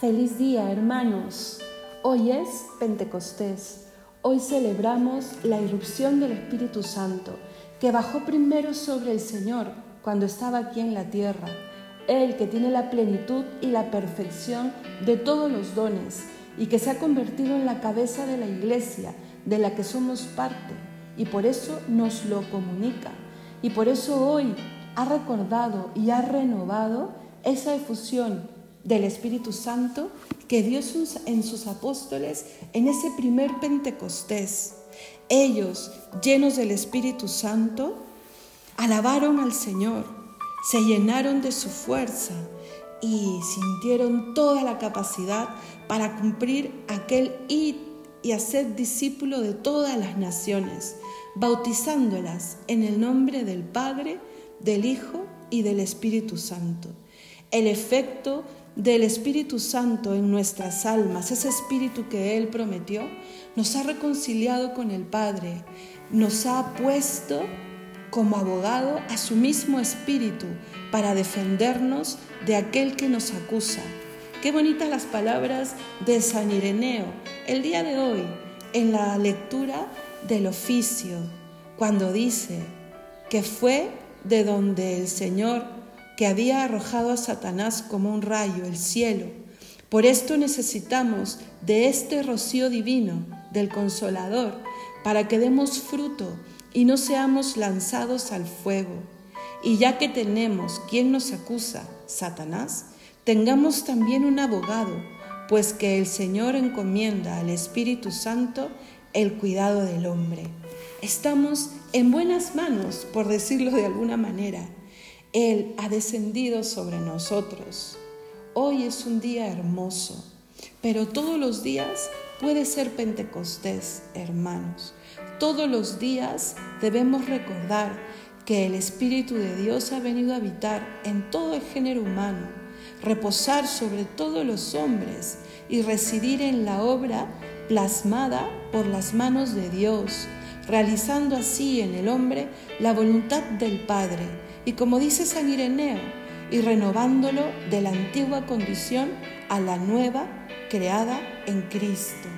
Feliz día, hermanos. Hoy es Pentecostés. Hoy celebramos la irrupción del Espíritu Santo, que bajó primero sobre el Señor cuando estaba aquí en la tierra. Él que tiene la plenitud y la perfección de todos los dones y que se ha convertido en la cabeza de la iglesia de la que somos parte y por eso nos lo comunica. Y por eso hoy ha recordado y ha renovado esa efusión del Espíritu Santo que dio en sus apóstoles en ese primer Pentecostés. Ellos, llenos del Espíritu Santo, alabaron al Señor, se llenaron de su fuerza y sintieron toda la capacidad para cumplir aquel id y hacer discípulo de todas las naciones, bautizándolas en el nombre del Padre, del Hijo y del Espíritu Santo. El efecto del Espíritu Santo en nuestras almas, ese Espíritu que Él prometió, nos ha reconciliado con el Padre, nos ha puesto como abogado a su mismo Espíritu para defendernos de aquel que nos acusa. Qué bonitas las palabras de San Ireneo el día de hoy en la lectura del oficio, cuando dice que fue de donde el Señor que había arrojado a Satanás como un rayo el cielo. Por esto necesitamos de este rocío divino, del consolador, para que demos fruto y no seamos lanzados al fuego. Y ya que tenemos quien nos acusa, Satanás, tengamos también un abogado, pues que el Señor encomienda al Espíritu Santo el cuidado del hombre. Estamos en buenas manos, por decirlo de alguna manera él ha descendido sobre nosotros. Hoy es un día hermoso, pero todos los días puede ser Pentecostés, hermanos. Todos los días debemos recordar que el Espíritu de Dios ha venido a habitar en todo el género humano, reposar sobre todos los hombres y residir en la obra plasmada por las manos de Dios, realizando así en el hombre la voluntad del Padre y como dice San Ireneo, y renovándolo de la antigua condición a la nueva creada en Cristo.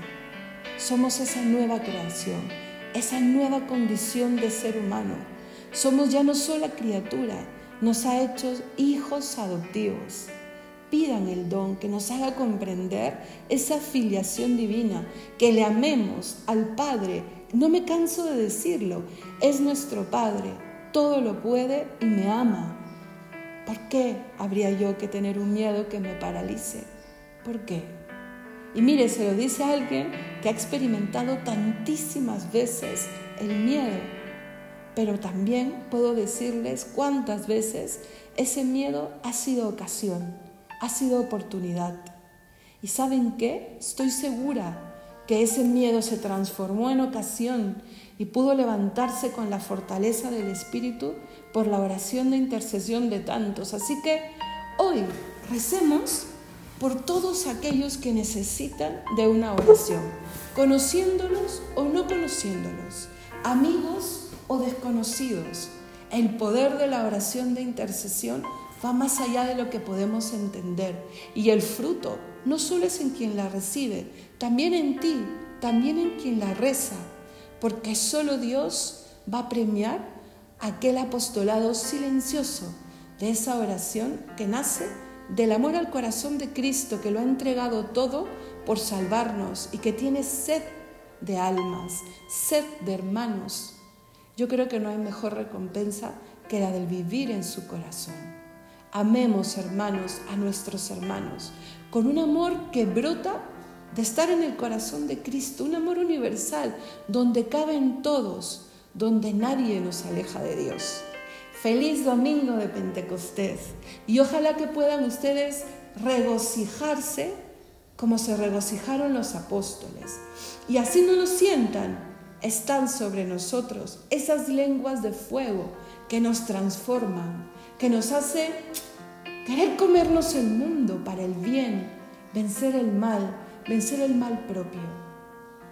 Somos esa nueva creación, esa nueva condición de ser humano. Somos ya no solo criatura, nos ha hecho hijos adoptivos. Pidan el don que nos haga comprender esa filiación divina, que le amemos al Padre. No me canso de decirlo, es nuestro Padre, todo lo puede y me ama. ¿Por qué habría yo que tener un miedo que me paralice? ¿Por qué? Y mire, se lo dice alguien que ha experimentado tantísimas veces el miedo, pero también puedo decirles cuántas veces ese miedo ha sido ocasión, ha sido oportunidad. ¿Y saben qué? Estoy segura que ese miedo se transformó en ocasión y pudo levantarse con la fortaleza del Espíritu por la oración de intercesión de tantos. Así que hoy recemos por todos aquellos que necesitan de una oración, conociéndolos o no conociéndolos, amigos o desconocidos. El poder de la oración de intercesión va más allá de lo que podemos entender y el fruto no solo es en quien la recibe, también en ti, también en quien la reza, porque solo Dios va a premiar aquel apostolado silencioso de esa oración que nace del amor al corazón de Cristo que lo ha entregado todo por salvarnos y que tiene sed de almas, sed de hermanos. Yo creo que no hay mejor recompensa que la del vivir en su corazón. Amemos, hermanos, a nuestros hermanos, con un amor que brota de estar en el corazón de Cristo, un amor universal, donde caben todos, donde nadie nos aleja de Dios. Feliz domingo de Pentecostés y ojalá que puedan ustedes regocijarse como se regocijaron los apóstoles. Y así no lo sientan, están sobre nosotros esas lenguas de fuego que nos transforman, que nos hace Querer comernos el mundo para el bien, vencer el mal, vencer el mal propio.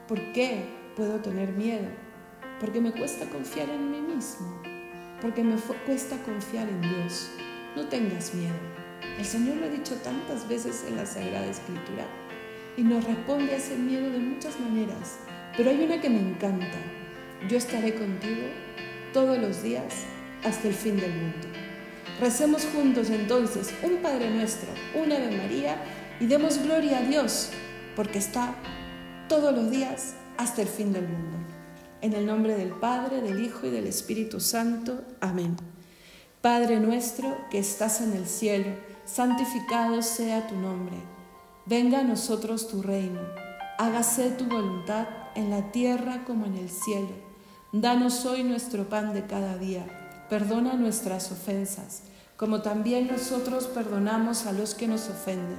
¿Por qué puedo tener miedo? Porque me cuesta confiar en mí mismo, porque me cuesta confiar en Dios. No tengas miedo, El Señor lo ha dicho tantas veces en la Sagrada Escritura y nos responde a ese miedo de muchas maneras, pero hay una que me encanta. Yo estaré contigo todos los días hasta el fin del mundo. Recemos juntos entonces un Padre nuestro, una Ave María y demos gloria a Dios porque está todos los días hasta el fin del mundo. En el nombre del Padre, del Hijo y del Espíritu Santo. Amén. Padre nuestro que estás en el cielo, santificado sea tu nombre. Venga a nosotros tu reino. Hágase tu voluntad en la tierra como en el cielo. Danos hoy nuestro pan de cada día. Perdona nuestras ofensas, como también nosotros perdonamos a los que nos ofenden.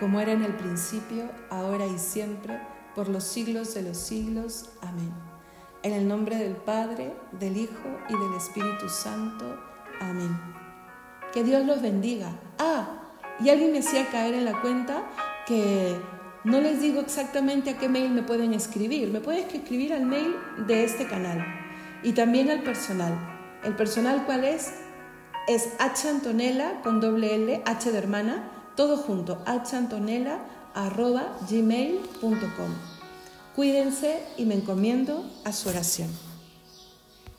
como era en el principio, ahora y siempre, por los siglos de los siglos. Amén. En el nombre del Padre, del Hijo y del Espíritu Santo. Amén. Que Dios los bendiga. Ah, y alguien me hacía caer en la cuenta que no les digo exactamente a qué mail me pueden escribir. Me pueden escribir al mail de este canal y también al personal. ¿El personal cuál es? Es Antonella con doble L, H de hermana, todo junto, Antonella arroba gmail.com. Cuídense y me encomiendo a su oración.